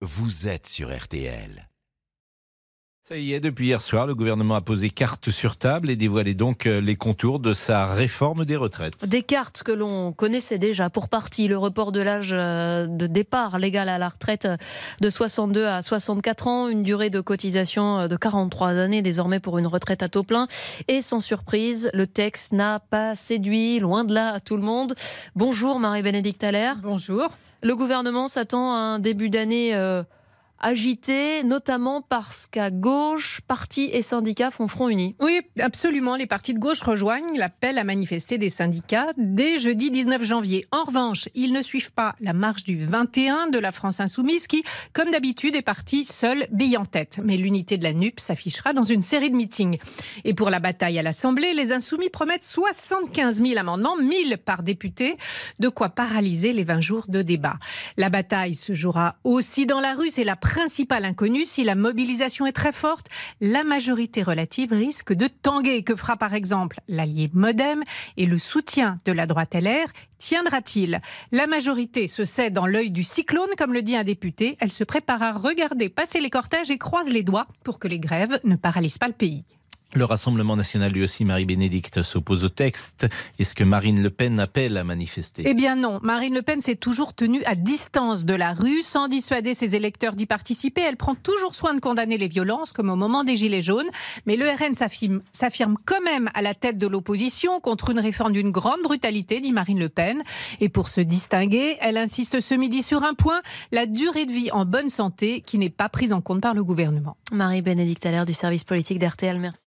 vous êtes sur RTL. Ça y est, depuis hier soir, le gouvernement a posé carte sur table et dévoilé donc euh, les contours de sa réforme des retraites. Des cartes que l'on connaissait déjà pour partie, le report de l'âge euh, de départ légal à la retraite de 62 à 64 ans, une durée de cotisation euh, de 43 années désormais pour une retraite à taux plein. Et sans surprise, le texte n'a pas séduit, loin de là, à tout le monde. Bonjour Marie-Bénédicte Allaire. Bonjour. Le gouvernement s'attend à un début d'année agité, notamment parce qu'à gauche, partis et syndicats font front uni. Oui, absolument. Les partis de gauche rejoignent l'appel à manifester des syndicats dès jeudi 19 janvier. En revanche, ils ne suivent pas la marche du 21 de la France insoumise qui, comme d'habitude, est partie seule, bille en tête. Mais l'unité de la NUP s'affichera dans une série de meetings. Et pour la bataille à l'Assemblée, les insoumis promettent 75 000 amendements, 1000 par député, de quoi paralyser les 20 jours de débat. La bataille se jouera aussi dans la rue, c'est la principal inconnu, si la mobilisation est très forte, la majorité relative risque de tanguer. Que fera par exemple l'allié Modem et le soutien de la droite LR tiendra-t-il? La majorité se sait dans l'œil du cyclone, comme le dit un député. Elle se prépare à regarder passer les cortèges et croise les doigts pour que les grèves ne paralysent pas le pays. Le Rassemblement national, lui aussi, Marie-Bénédicte, s'oppose au texte. Est-ce que Marine Le Pen appelle à manifester? Eh bien non. Marine Le Pen s'est toujours tenue à distance de la rue, sans dissuader ses électeurs d'y participer. Elle prend toujours soin de condamner les violences, comme au moment des Gilets jaunes. Mais le RN s'affirme quand même à la tête de l'opposition contre une réforme d'une grande brutalité, dit Marine Le Pen. Et pour se distinguer, elle insiste ce midi sur un point, la durée de vie en bonne santé, qui n'est pas prise en compte par le gouvernement. Marie-Bénédicte l'air du service politique d'RTL, merci.